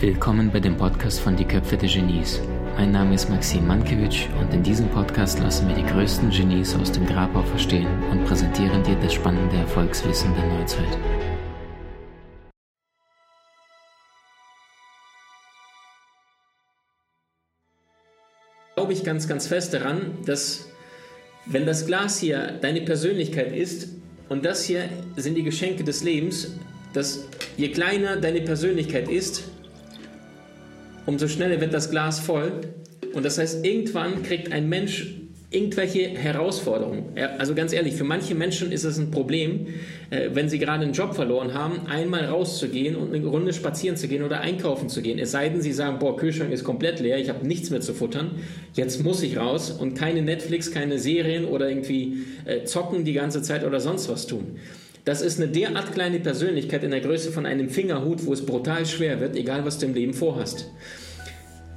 Willkommen bei dem Podcast von Die Köpfe der Genies. Mein Name ist Maxim Mankewitsch und in diesem Podcast lassen wir die größten Genies aus dem Grabau verstehen und präsentieren dir das spannende Erfolgswissen der Neuzeit. Glaube ich ganz, ganz fest daran, dass wenn das Glas hier deine Persönlichkeit ist und das hier sind die Geschenke des Lebens, dass je kleiner deine Persönlichkeit ist, umso schneller wird das Glas voll. Und das heißt, irgendwann kriegt ein Mensch irgendwelche Herausforderungen. Also ganz ehrlich, für manche Menschen ist es ein Problem, äh, wenn sie gerade einen Job verloren haben, einmal rauszugehen und eine Runde spazieren zu gehen oder einkaufen zu gehen. Es sei denn, sie sagen, boah, Kühlschrank ist komplett leer, ich habe nichts mehr zu futtern, jetzt muss ich raus und keine Netflix, keine Serien oder irgendwie äh, zocken die ganze Zeit oder sonst was tun. Das ist eine derart kleine Persönlichkeit in der Größe von einem Fingerhut, wo es brutal schwer wird, egal was du im Leben vorhast.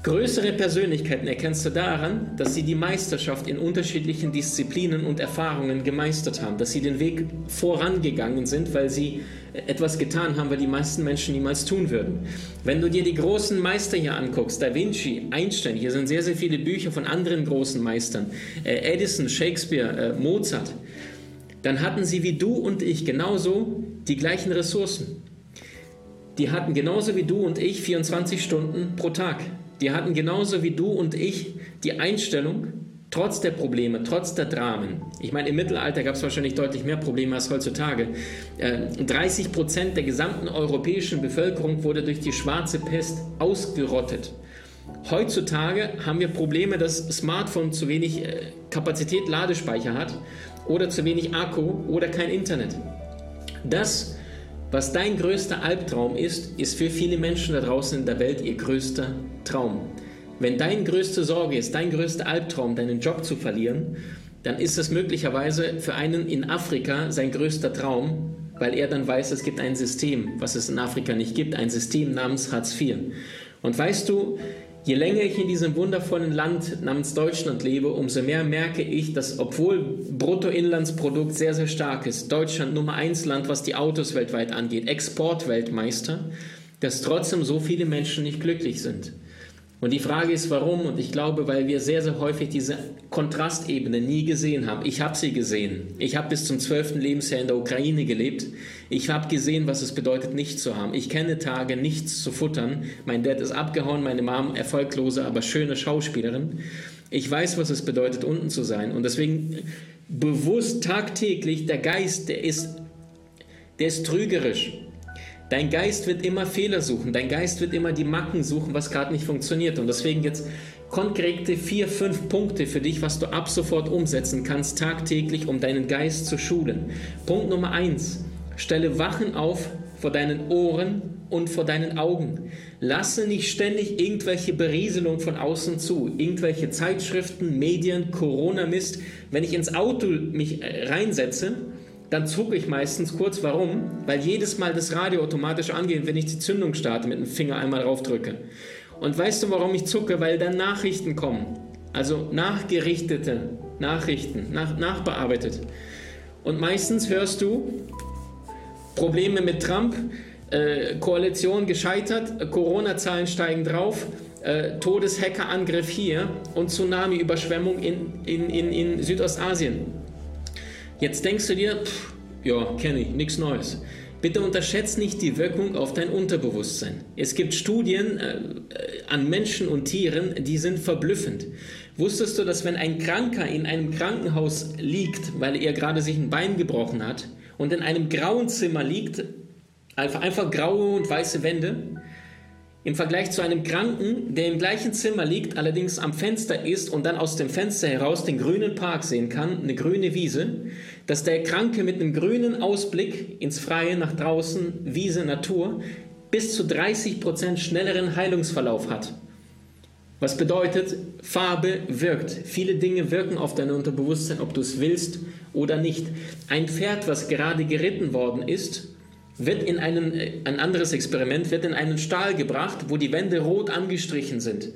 Größere Persönlichkeiten erkennst du daran, dass sie die Meisterschaft in unterschiedlichen Disziplinen und Erfahrungen gemeistert haben, dass sie den Weg vorangegangen sind, weil sie etwas getan haben, was die meisten Menschen niemals tun würden. Wenn du dir die großen Meister hier anguckst, Da Vinci, Einstein, hier sind sehr, sehr viele Bücher von anderen großen Meistern, äh, Edison, Shakespeare, äh, Mozart, dann hatten sie wie du und ich genauso die gleichen Ressourcen. Die hatten genauso wie du und ich 24 Stunden pro Tag. Die hatten genauso wie du und ich die Einstellung, trotz der Probleme, trotz der Dramen. Ich meine, im Mittelalter gab es wahrscheinlich deutlich mehr Probleme als heutzutage. 30 äh, Prozent der gesamten europäischen Bevölkerung wurde durch die schwarze Pest ausgerottet. Heutzutage haben wir Probleme, dass Smartphone zu wenig äh, Kapazität Ladespeicher hat oder zu wenig Akku oder kein Internet. Das, was dein größter Albtraum ist, ist für viele Menschen da draußen in der Welt ihr größter Traum. Wenn deine größte Sorge ist, dein größter Albtraum, deinen Job zu verlieren, dann ist es möglicherweise für einen in Afrika sein größter Traum, weil er dann weiß, es gibt ein System, was es in Afrika nicht gibt, ein System namens Hartz IV. Und weißt du, Je länger ich in diesem wundervollen Land namens Deutschland lebe, umso mehr merke ich, dass obwohl Bruttoinlandsprodukt sehr, sehr stark ist, Deutschland Nummer eins Land, was die Autos weltweit angeht, Exportweltmeister, dass trotzdem so viele Menschen nicht glücklich sind. Und die Frage ist, warum? Und ich glaube, weil wir sehr, sehr häufig diese Kontrastebene nie gesehen haben. Ich habe sie gesehen. Ich habe bis zum zwölften Lebensjahr in der Ukraine gelebt. Ich habe gesehen, was es bedeutet, nichts zu haben. Ich kenne Tage, nichts zu futtern. Mein Dad ist abgehauen, meine Mom erfolglose, aber schöne Schauspielerin. Ich weiß, was es bedeutet, unten zu sein. Und deswegen bewusst tagtäglich, der Geist, der ist, der ist trügerisch. Dein Geist wird immer Fehler suchen, dein Geist wird immer die Macken suchen, was gerade nicht funktioniert. Und deswegen jetzt konkrete vier, fünf Punkte für dich, was du ab sofort umsetzen kannst, tagtäglich, um deinen Geist zu schulen. Punkt Nummer eins, stelle Wachen auf vor deinen Ohren und vor deinen Augen. Lasse nicht ständig irgendwelche Berieselung von außen zu, irgendwelche Zeitschriften, Medien, Corona-Mist. Wenn ich ins Auto mich reinsetze, dann zucke ich meistens kurz. Warum? Weil jedes Mal das Radio automatisch angeht, wenn ich die Zündung starte, mit dem Finger einmal raufdrücke. Und weißt du, warum ich zucke? Weil dann Nachrichten kommen. Also nachgerichtete Nachrichten, nach, nachbearbeitet. Und meistens hörst du Probleme mit Trump, äh, Koalition gescheitert, Corona-Zahlen steigen drauf, äh, Todeshackerangriff hier und Tsunami-Überschwemmung in, in, in, in Südostasien. Jetzt denkst du dir, pff, ja, kenne ich, nichts Neues. Bitte unterschätzt nicht die Wirkung auf dein Unterbewusstsein. Es gibt Studien äh, an Menschen und Tieren, die sind verblüffend. Wusstest du, dass wenn ein Kranker in einem Krankenhaus liegt, weil er gerade sich ein Bein gebrochen hat und in einem grauen Zimmer liegt, einfach, einfach graue und weiße Wände, im Vergleich zu einem Kranken, der im gleichen Zimmer liegt, allerdings am Fenster ist und dann aus dem Fenster heraus den grünen Park sehen kann, eine grüne Wiese, dass der Kranke mit einem grünen Ausblick ins Freie, nach draußen, Wiese, Natur, bis zu 30 Prozent schnelleren Heilungsverlauf hat. Was bedeutet, Farbe wirkt. Viele Dinge wirken auf dein Unterbewusstsein, ob du es willst oder nicht. Ein Pferd, was gerade geritten worden ist, wird in einen, äh, ein anderes Experiment, wird in einen Stall gebracht, wo die Wände rot angestrichen sind.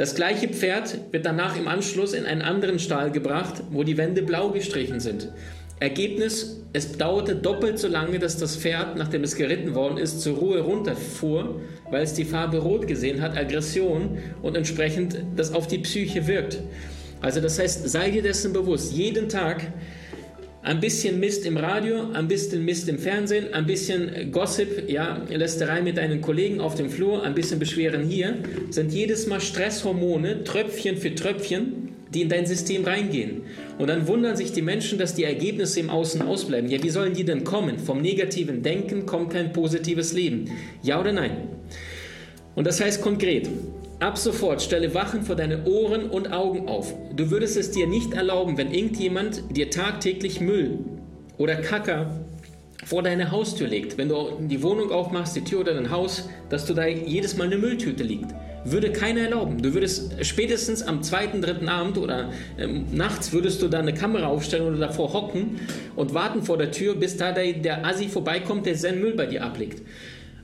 Das gleiche Pferd wird danach im Anschluss in einen anderen Stall gebracht, wo die Wände blau gestrichen sind. Ergebnis, es dauerte doppelt so lange, dass das Pferd, nachdem es geritten worden ist, zur Ruhe runterfuhr, weil es die Farbe rot gesehen hat, Aggression und entsprechend das auf die Psyche wirkt. Also das heißt, sei dir dessen bewusst, jeden Tag ein bisschen Mist im Radio, ein bisschen Mist im Fernsehen, ein bisschen Gossip, ja, Lästerei mit deinen Kollegen auf dem Flur, ein bisschen Beschweren hier, sind jedes Mal Stresshormone, Tröpfchen für Tröpfchen, die in dein System reingehen. Und dann wundern sich die Menschen, dass die Ergebnisse im Außen ausbleiben. Ja, wie sollen die denn kommen? Vom negativen Denken kommt kein positives Leben. Ja oder nein? Und das heißt konkret, Ab sofort stelle Wachen vor deine Ohren und Augen auf. Du würdest es dir nicht erlauben, wenn irgendjemand dir tagtäglich Müll oder Kacker vor deine Haustür legt. Wenn du die Wohnung aufmachst, die Tür oder dein Haus, dass du da jedes Mal eine Mülltüte liegt. Würde keiner erlauben. Du würdest spätestens am zweiten, dritten Abend oder ähm, nachts würdest du da eine Kamera aufstellen oder davor hocken und warten vor der Tür, bis da der, der Assi vorbeikommt, der seinen Müll bei dir ablegt.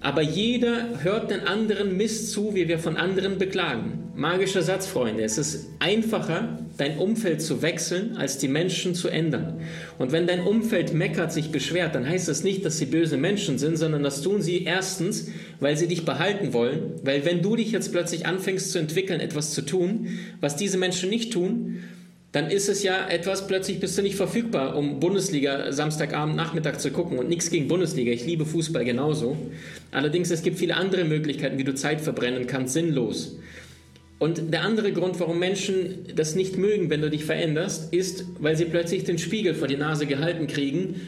Aber jeder hört den anderen Mist zu, wie wir von anderen beklagen. Magischer Satz, Freunde. Es ist einfacher, dein Umfeld zu wechseln, als die Menschen zu ändern. Und wenn dein Umfeld meckert, sich beschwert, dann heißt das nicht, dass sie böse Menschen sind, sondern das tun sie erstens, weil sie dich behalten wollen. Weil wenn du dich jetzt plötzlich anfängst zu entwickeln, etwas zu tun, was diese Menschen nicht tun, dann ist es ja etwas, plötzlich bist du nicht verfügbar, um Bundesliga Samstagabend, Nachmittag zu gucken. Und nichts gegen Bundesliga, ich liebe Fußball genauso. Allerdings, es gibt viele andere Möglichkeiten, wie du Zeit verbrennen kannst, sinnlos. Und der andere Grund, warum Menschen das nicht mögen, wenn du dich veränderst, ist, weil sie plötzlich den Spiegel vor die Nase gehalten kriegen.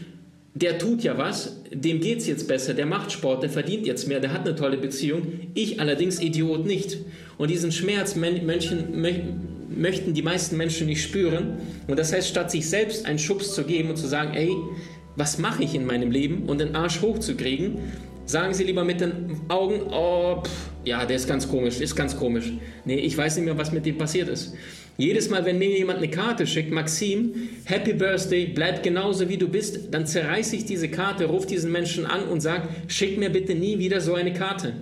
Der tut ja was, dem geht es jetzt besser, der macht Sport, der verdient jetzt mehr, der hat eine tolle Beziehung. Ich allerdings Idiot nicht. Und diesen Schmerz Menschen, möchten die meisten Menschen nicht spüren. Und das heißt, statt sich selbst einen Schubs zu geben und zu sagen, ey, was mache ich in meinem Leben und den Arsch hochzukriegen, sagen sie lieber mit den Augen, oh, pff, ja, der ist ganz komisch, ist ganz komisch. Nee, ich weiß nicht mehr, was mit dem passiert ist. Jedes Mal, wenn mir jemand eine Karte schickt, Maxim, Happy Birthday, bleib genauso wie du bist, dann zerreiße ich diese Karte, rufe diesen Menschen an und sage, schick mir bitte nie wieder so eine Karte.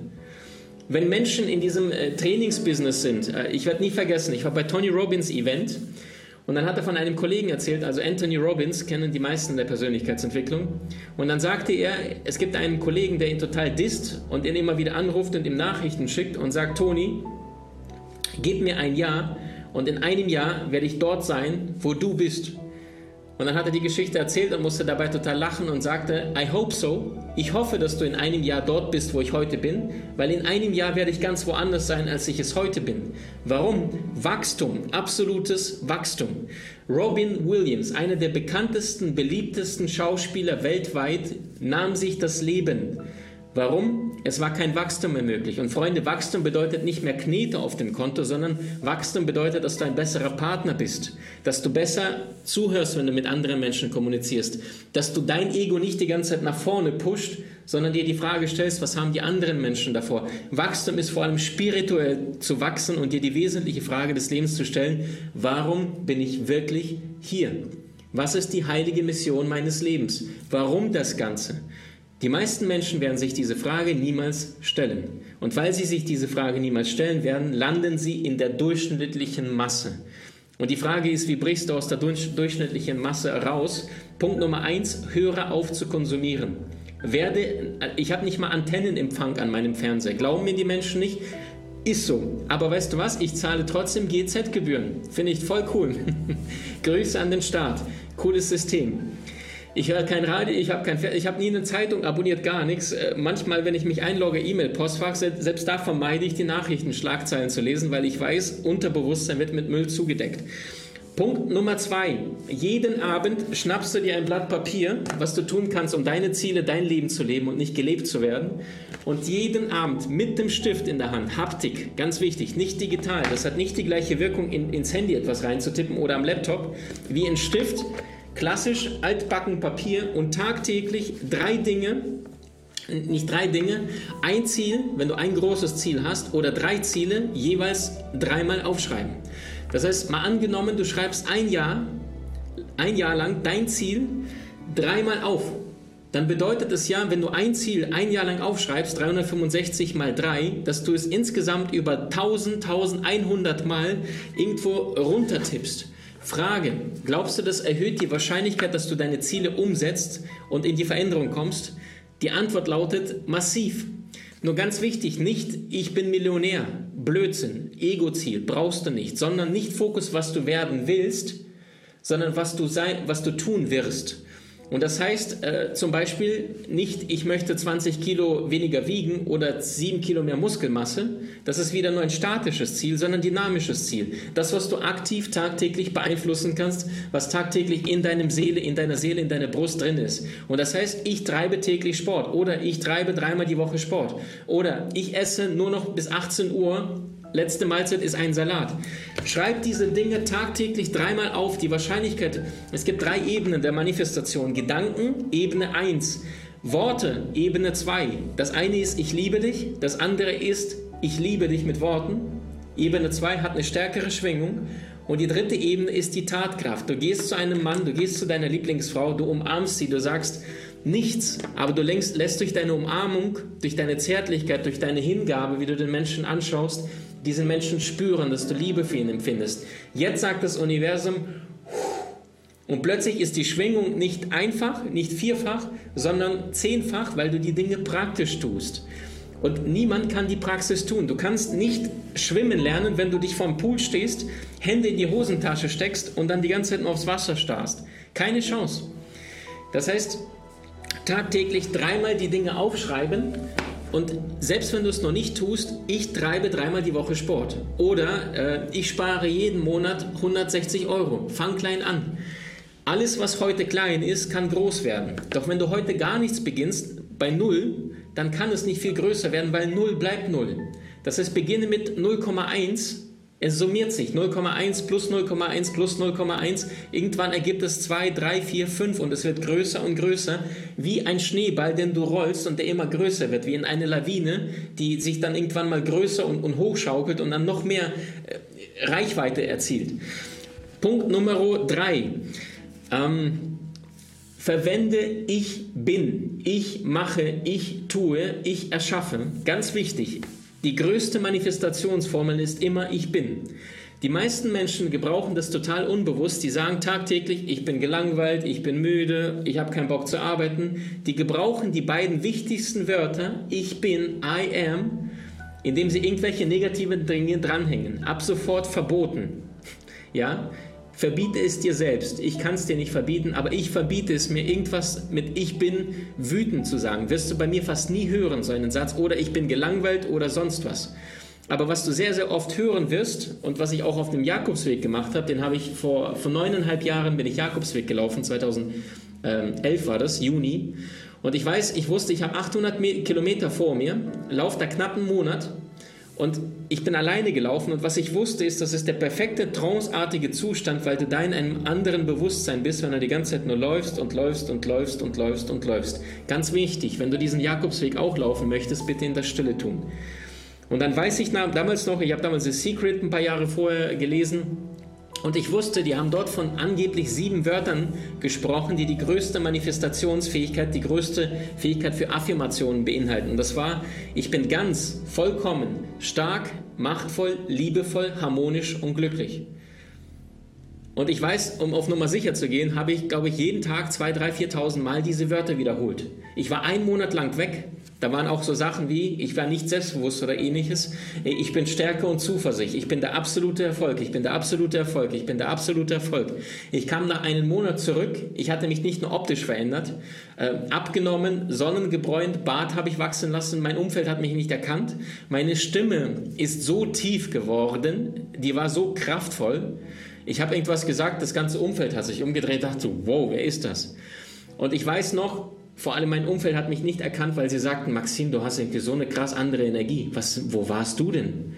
Wenn Menschen in diesem äh, Trainingsbusiness sind, äh, ich werde nie vergessen, ich war bei Tony Robbins Event und dann hat er von einem Kollegen erzählt, also Anthony Robbins kennen die meisten der Persönlichkeitsentwicklung. Und dann sagte er, es gibt einen Kollegen, der ihn total disst und ihn immer wieder anruft und ihm Nachrichten schickt und sagt, Tony, gib mir ein Jahr und in einem Jahr werde ich dort sein, wo du bist. Und dann hat er die Geschichte erzählt und musste dabei total lachen und sagte, I hope so. Ich hoffe, dass du in einem Jahr dort bist, wo ich heute bin, weil in einem Jahr werde ich ganz woanders sein, als ich es heute bin. Warum? Wachstum, absolutes Wachstum. Robin Williams, einer der bekanntesten, beliebtesten Schauspieler weltweit, nahm sich das Leben. Warum? Es war kein Wachstum mehr möglich. Und Freunde, Wachstum bedeutet nicht mehr Knete auf dem Konto, sondern Wachstum bedeutet, dass du ein besserer Partner bist, dass du besser zuhörst, wenn du mit anderen Menschen kommunizierst, dass du dein Ego nicht die ganze Zeit nach vorne pusht, sondern dir die Frage stellst, was haben die anderen Menschen davor? Wachstum ist vor allem spirituell zu wachsen und dir die wesentliche Frage des Lebens zu stellen, warum bin ich wirklich hier? Was ist die heilige Mission meines Lebens? Warum das Ganze? Die meisten Menschen werden sich diese Frage niemals stellen. Und weil sie sich diese Frage niemals stellen werden, landen sie in der durchschnittlichen Masse. Und die Frage ist, wie brichst du aus der durchschnittlichen Masse raus? Punkt Nummer eins, höre auf zu konsumieren. Werde, ich habe nicht mal Antennenempfang an meinem Fernseher. Glauben mir die Menschen nicht? Ist so. Aber weißt du was? Ich zahle trotzdem GZ-Gebühren. Finde ich voll cool. Grüße an den Staat. Cooles System. Ich höre kein Radio, ich habe kein ich habe nie eine Zeitung abonniert, gar nichts. Äh, manchmal, wenn ich mich einlogge, E-Mail-Postfach, selbst da vermeide ich die Nachrichtenschlagzeilen zu lesen, weil ich weiß, Unterbewusstsein wird mit Müll zugedeckt. Punkt Nummer zwei. Jeden Abend schnappst du dir ein Blatt Papier, was du tun kannst, um deine Ziele, dein Leben zu leben und nicht gelebt zu werden. Und jeden Abend mit dem Stift in der Hand, Haptik, ganz wichtig, nicht digital. Das hat nicht die gleiche Wirkung, in, ins Handy etwas reinzutippen oder am Laptop, wie ein Stift klassisch altbacken Papier und tagtäglich drei Dinge, nicht drei Dinge, ein Ziel, wenn du ein großes Ziel hast, oder drei Ziele jeweils dreimal aufschreiben. Das heißt, mal angenommen, du schreibst ein Jahr, ein Jahr lang dein Ziel dreimal auf. Dann bedeutet es ja, wenn du ein Ziel ein Jahr lang aufschreibst, 365 mal 3, dass du es insgesamt über 1000, 1100 Mal irgendwo runtertippst. Frage, glaubst du, das erhöht die Wahrscheinlichkeit, dass du deine Ziele umsetzt und in die Veränderung kommst? Die Antwort lautet massiv. Nur ganz wichtig, nicht ich bin Millionär, Blödsinn, Ego-Ziel, brauchst du nicht, sondern nicht Fokus, was du werden willst, sondern was du, sein, was du tun wirst. Und das heißt äh, zum Beispiel nicht, ich möchte 20 Kilo weniger wiegen oder 7 Kilo mehr Muskelmasse. Das ist wieder nur ein statisches Ziel, sondern ein dynamisches Ziel. Das, was du aktiv tagtäglich beeinflussen kannst, was tagtäglich in deinem Seele, in deiner Seele, in deiner Brust drin ist. Und das heißt, ich treibe täglich Sport oder ich treibe dreimal die Woche Sport oder ich esse nur noch bis 18 Uhr Letzte Mahlzeit ist ein Salat. Schreib diese Dinge tagtäglich dreimal auf. Die Wahrscheinlichkeit, es gibt drei Ebenen der Manifestation. Gedanken, Ebene 1. Worte, Ebene 2. Das eine ist, ich liebe dich. Das andere ist, ich liebe dich mit Worten. Ebene 2 hat eine stärkere Schwingung. Und die dritte Ebene ist die Tatkraft. Du gehst zu einem Mann, du gehst zu deiner Lieblingsfrau, du umarmst sie, du sagst nichts, aber du lässt durch deine Umarmung, durch deine Zärtlichkeit, durch deine Hingabe, wie du den Menschen anschaust, diesen Menschen spüren, dass du Liebe für ihn empfindest. Jetzt sagt das Universum, und plötzlich ist die Schwingung nicht einfach, nicht vierfach, sondern zehnfach, weil du die Dinge praktisch tust. Und niemand kann die Praxis tun. Du kannst nicht schwimmen lernen, wenn du dich vorm Pool stehst, Hände in die Hosentasche steckst und dann die ganze Zeit nur aufs Wasser starrst. Keine Chance. Das heißt, tagtäglich dreimal die Dinge aufschreiben und selbst wenn du es noch nicht tust, ich treibe dreimal die Woche Sport. Oder äh, ich spare jeden Monat 160 Euro. Fang klein an. Alles, was heute klein ist, kann groß werden. Doch wenn du heute gar nichts beginnst, bei Null, dann kann es nicht viel größer werden, weil Null bleibt Null. Das heißt, beginne mit 0,1 es summiert sich 0,1 plus 0,1 plus 0,1. Irgendwann ergibt es 2, 3, 4, 5 und es wird größer und größer, wie ein Schneeball, den du rollst und der immer größer wird, wie in eine Lawine, die sich dann irgendwann mal größer und, und hochschaukelt und dann noch mehr äh, Reichweite erzielt. Punkt Nummer 3. Ähm, verwende ich bin, ich mache, ich tue, ich erschaffe. Ganz wichtig. Die größte Manifestationsformel ist immer ich bin. Die meisten Menschen gebrauchen das total unbewusst. Die sagen tagtäglich, ich bin gelangweilt, ich bin müde, ich habe keinen Bock zu arbeiten. Die gebrauchen die beiden wichtigsten Wörter, ich bin, I am, indem sie irgendwelche negativen Dinge dranhängen. Ab sofort verboten. Ja, Verbiete es dir selbst. Ich kann es dir nicht verbieten, aber ich verbiete es mir, irgendwas mit Ich bin wütend zu sagen. Wirst du bei mir fast nie hören, so einen Satz. Oder ich bin gelangweilt oder sonst was. Aber was du sehr, sehr oft hören wirst und was ich auch auf dem Jakobsweg gemacht habe, den habe ich vor, vor neuneinhalb Jahren bin ich Jakobsweg gelaufen, 2011 war das, Juni. Und ich weiß, ich wusste, ich habe 800 Kilometer vor mir, laufe da knapp einen Monat und ich bin alleine gelaufen und was ich wusste ist, das ist der perfekte tranceartige Zustand, weil du da in einem anderen Bewusstsein bist, wenn du die ganze Zeit nur läufst und läufst und läufst und läufst und läufst. Ganz wichtig, wenn du diesen Jakobsweg auch laufen möchtest, bitte in der Stille tun. Und dann weiß ich damals noch, ich habe damals The Secret ein paar Jahre vorher gelesen, und ich wusste, die haben dort von angeblich sieben Wörtern gesprochen, die die größte Manifestationsfähigkeit, die größte Fähigkeit für Affirmationen beinhalten. Und das war, ich bin ganz, vollkommen, stark, machtvoll, liebevoll, harmonisch und glücklich. Und ich weiß, um auf Nummer sicher zu gehen, habe ich, glaube ich, jeden Tag 2.000, 3.000, 4.000 Mal diese Wörter wiederholt. Ich war einen Monat lang weg da waren auch so Sachen wie, ich war nicht selbstbewusst oder ähnliches. Ich bin Stärke und Zuversicht. Ich bin der absolute Erfolg. Ich bin der absolute Erfolg. Ich bin der absolute Erfolg. Ich kam nach einem Monat zurück. Ich hatte mich nicht nur optisch verändert, äh, abgenommen, sonnengebräunt, Bart habe ich wachsen lassen. Mein Umfeld hat mich nicht erkannt. Meine Stimme ist so tief geworden. Die war so kraftvoll. Ich habe irgendwas gesagt. Das ganze Umfeld hat sich umgedreht. Dachte so, wow, wer ist das? Und ich weiß noch, vor allem mein Umfeld hat mich nicht erkannt, weil sie sagten, Maxim, du hast irgendwie so eine krass andere Energie. Was, wo warst du denn?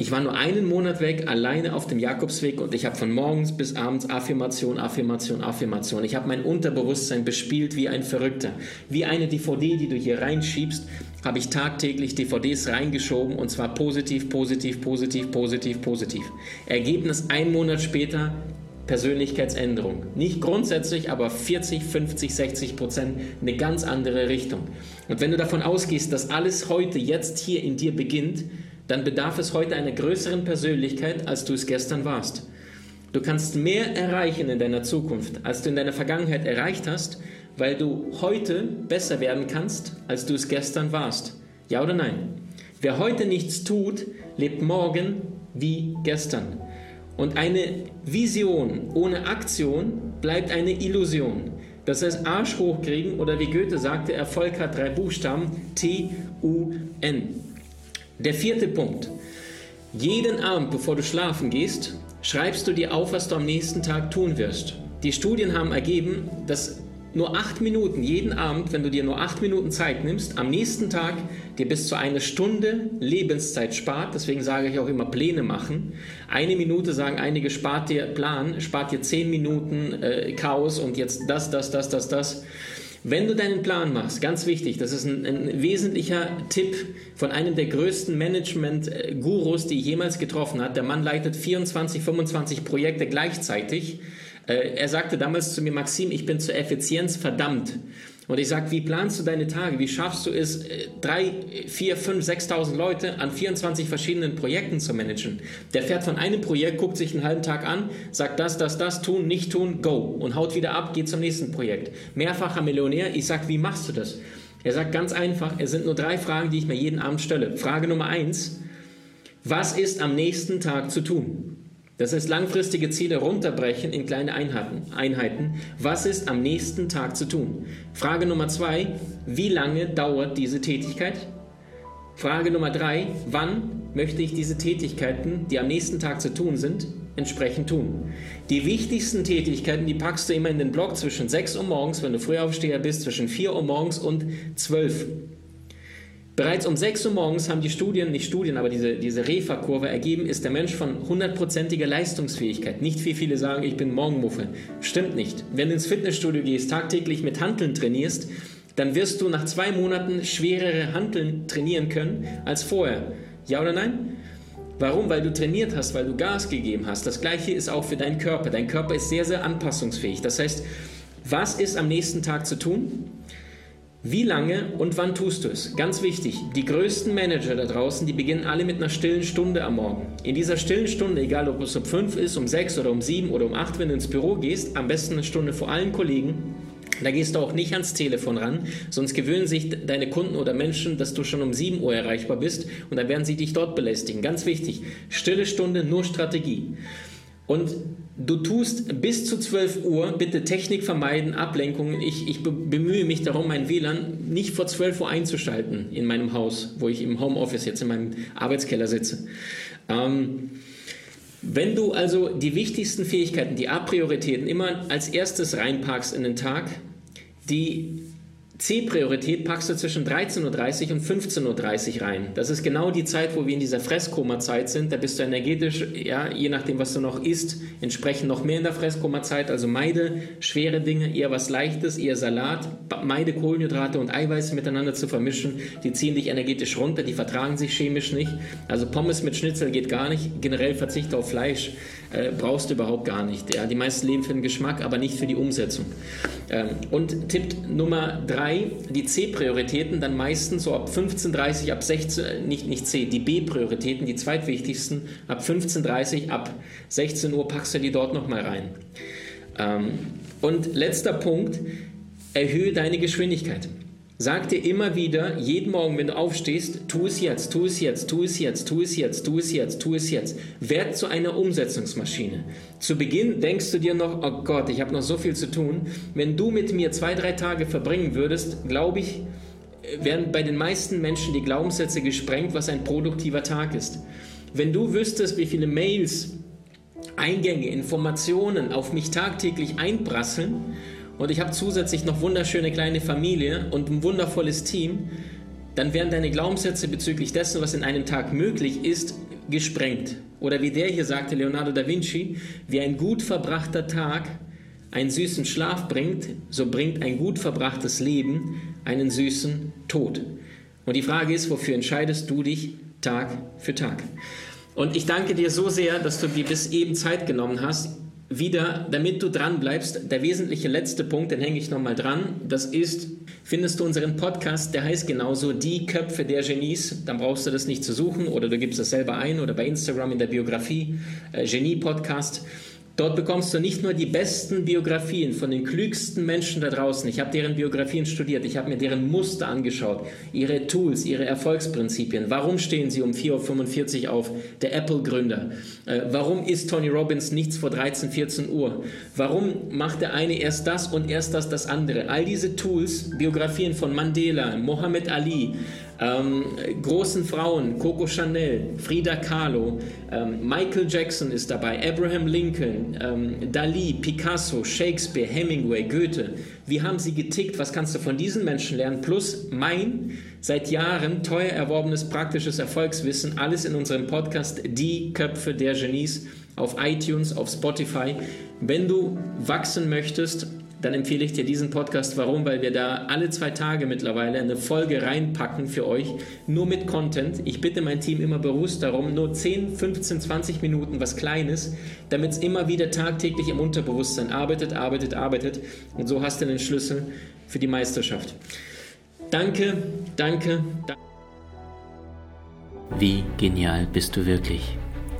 Ich war nur einen Monat weg, alleine auf dem Jakobsweg und ich habe von morgens bis abends Affirmation, Affirmation, Affirmation. Ich habe mein Unterbewusstsein bespielt wie ein Verrückter. Wie eine DVD, die du hier reinschiebst, habe ich tagtäglich DVDs reingeschoben und zwar positiv, positiv, positiv, positiv, positiv. Ergebnis ein Monat später, Persönlichkeitsänderung. Nicht grundsätzlich, aber 40, 50, 60 Prozent eine ganz andere Richtung. Und wenn du davon ausgehst, dass alles heute, jetzt hier in dir beginnt, dann bedarf es heute einer größeren Persönlichkeit, als du es gestern warst. Du kannst mehr erreichen in deiner Zukunft, als du in deiner Vergangenheit erreicht hast, weil du heute besser werden kannst, als du es gestern warst. Ja oder nein? Wer heute nichts tut, lebt morgen wie gestern. Und eine Vision ohne Aktion bleibt eine Illusion. Das heißt, Arsch hochkriegen oder wie Goethe sagte, Erfolg hat drei Buchstaben, T-U-N. Der vierte Punkt. Jeden Abend, bevor du schlafen gehst, schreibst du dir auf, was du am nächsten Tag tun wirst. Die Studien haben ergeben, dass nur acht Minuten jeden Abend, wenn du dir nur acht Minuten Zeit nimmst, am nächsten Tag dir bis zu eine Stunde Lebenszeit spart. Deswegen sage ich auch immer Pläne machen. Eine Minute sagen einige spart dir Plan, spart dir zehn Minuten äh, Chaos und jetzt das, das, das, das, das. Wenn du deinen Plan machst, ganz wichtig, das ist ein, ein wesentlicher Tipp von einem der größten Management-Gurus, die ich jemals getroffen hat. Der Mann leitet 24, 25 Projekte gleichzeitig. Äh, er sagte damals zu mir, Maxim, ich bin zur Effizienz verdammt. Und ich sage, wie planst du deine Tage? Wie schaffst du es, äh, drei, vier, fünf, 6.000 Leute an 24 verschiedenen Projekten zu managen? Der fährt von einem Projekt, guckt sich einen halben Tag an, sagt das, das, das, tun, nicht tun, go. Und haut wieder ab, geht zum nächsten Projekt. Mehrfacher Millionär. Ich sage, wie machst du das? Er sagt ganz einfach, es sind nur drei Fragen, die ich mir jeden Abend stelle. Frage Nummer eins, was ist am nächsten Tag zu tun? Das heißt, langfristige Ziele runterbrechen in kleine Einheiten. Einheiten. Was ist am nächsten Tag zu tun? Frage Nummer zwei, wie lange dauert diese Tätigkeit? Frage Nummer drei, wann möchte ich diese Tätigkeiten, die am nächsten Tag zu tun sind, entsprechend tun? Die wichtigsten Tätigkeiten, die packst du immer in den Block zwischen 6 Uhr morgens, wenn du Frühaufsteher bist, zwischen 4 Uhr morgens und 12 Uhr. Bereits um 6 Uhr morgens haben die Studien, nicht Studien, aber diese, diese Refa-Kurve ergeben, ist der Mensch von hundertprozentiger Leistungsfähigkeit. Nicht wie viele sagen, ich bin Morgenmuffe. Stimmt nicht. Wenn du ins Fitnessstudio gehst, tagtäglich mit Hanteln trainierst, dann wirst du nach zwei Monaten schwerere Hanteln trainieren können als vorher. Ja oder nein? Warum? Weil du trainiert hast, weil du Gas gegeben hast. Das gleiche ist auch für deinen Körper. Dein Körper ist sehr, sehr anpassungsfähig. Das heißt, was ist am nächsten Tag zu tun? Wie lange und wann tust du es? Ganz wichtig, die größten Manager da draußen, die beginnen alle mit einer stillen Stunde am Morgen. In dieser stillen Stunde, egal ob es um fünf ist, um sechs oder um sieben oder um acht, wenn du ins Büro gehst, am besten eine Stunde vor allen Kollegen, da gehst du auch nicht ans Telefon ran, sonst gewöhnen sich deine Kunden oder Menschen, dass du schon um 7 Uhr erreichbar bist und dann werden sie dich dort belästigen. Ganz wichtig, stille Stunde, nur Strategie. Und du tust bis zu 12 Uhr, bitte Technik vermeiden, Ablenkungen. Ich, ich bemühe mich darum, mein WLAN nicht vor 12 Uhr einzuschalten in meinem Haus, wo ich im Homeoffice jetzt in meinem Arbeitskeller sitze. Ähm, wenn du also die wichtigsten Fähigkeiten, die A-Prioritäten immer als erstes reinpackst in den Tag, die C-Priorität packst du zwischen 13.30 Uhr und 15.30 Uhr rein. Das ist genau die Zeit, wo wir in dieser Fresskoma-Zeit sind. Da bist du energetisch, ja, je nachdem, was du noch isst, entsprechend noch mehr in der Fresskoma-Zeit. Also meide schwere Dinge, eher was Leichtes, eher Salat. Meide Kohlenhydrate und Eiweiße miteinander zu vermischen. Die ziehen dich energetisch runter, die vertragen sich chemisch nicht. Also Pommes mit Schnitzel geht gar nicht. Generell verzichte auf Fleisch äh, brauchst du überhaupt gar nicht. Ja? Die meisten leben für den Geschmack, aber nicht für die Umsetzung. Ähm, und Tipp Nummer drei, die C-Prioritäten dann meistens so ab 15.30 ab 16, äh, nicht, nicht C, die B-Prioritäten, die zweitwichtigsten, ab 15.30 ab 16 Uhr packst du die dort nochmal rein. Ähm, und letzter Punkt, erhöhe deine Geschwindigkeit. Sag dir immer wieder, jeden Morgen, wenn du aufstehst, tu es jetzt, tu es jetzt, tu es jetzt, tu es jetzt, tu es jetzt, tu es jetzt. Werd zu einer Umsetzungsmaschine. Zu Beginn denkst du dir noch, oh Gott, ich habe noch so viel zu tun. Wenn du mit mir zwei, drei Tage verbringen würdest, glaube ich, werden bei den meisten Menschen die Glaubenssätze gesprengt, was ein produktiver Tag ist. Wenn du wüsstest, wie viele Mails, Eingänge, Informationen auf mich tagtäglich einprasseln, und ich habe zusätzlich noch wunderschöne kleine Familie und ein wundervolles Team, dann werden deine Glaubenssätze bezüglich dessen, was in einem Tag möglich ist, gesprengt. Oder wie der hier sagte, Leonardo da Vinci, wie ein gut verbrachter Tag einen süßen Schlaf bringt, so bringt ein gut verbrachtes Leben einen süßen Tod. Und die Frage ist, wofür entscheidest du dich Tag für Tag? Und ich danke dir so sehr, dass du dir bis eben Zeit genommen hast, wieder, damit du dran bleibst, der wesentliche letzte Punkt, den hänge ich nochmal dran, das ist, findest du unseren Podcast, der heißt genauso Die Köpfe der Genies, dann brauchst du das nicht zu suchen oder du gibst es selber ein oder bei Instagram in der Biografie, äh, Genie-Podcast. Dort bekommst du nicht nur die besten Biografien von den klügsten Menschen da draußen. Ich habe deren Biografien studiert, ich habe mir deren Muster angeschaut, ihre Tools, ihre Erfolgsprinzipien. Warum stehen sie um 4.45 Uhr auf? Der Apple-Gründer. Äh, warum isst Tony Robbins nichts vor 13, 14 Uhr? Warum macht der eine erst das und erst das das andere? All diese Tools, Biografien von Mandela, Mohammed Ali, ähm, großen Frauen, Coco Chanel, Frida Kahlo, ähm, Michael Jackson ist dabei, Abraham Lincoln, ähm, Dali, Picasso, Shakespeare, Hemingway, Goethe. Wie haben sie getickt? Was kannst du von diesen Menschen lernen? Plus mein seit Jahren teuer erworbenes praktisches Erfolgswissen, alles in unserem Podcast Die Köpfe der Genies auf iTunes, auf Spotify. Wenn du wachsen möchtest, dann empfehle ich dir diesen Podcast. Warum? Weil wir da alle zwei Tage mittlerweile eine Folge reinpacken für euch, nur mit Content. Ich bitte mein Team immer bewusst darum, nur 10, 15, 20 Minuten, was Kleines, damit es immer wieder tagtäglich im Unterbewusstsein arbeitet, arbeitet, arbeitet. Und so hast du den Schlüssel für die Meisterschaft. Danke, danke, danke. Wie genial bist du wirklich?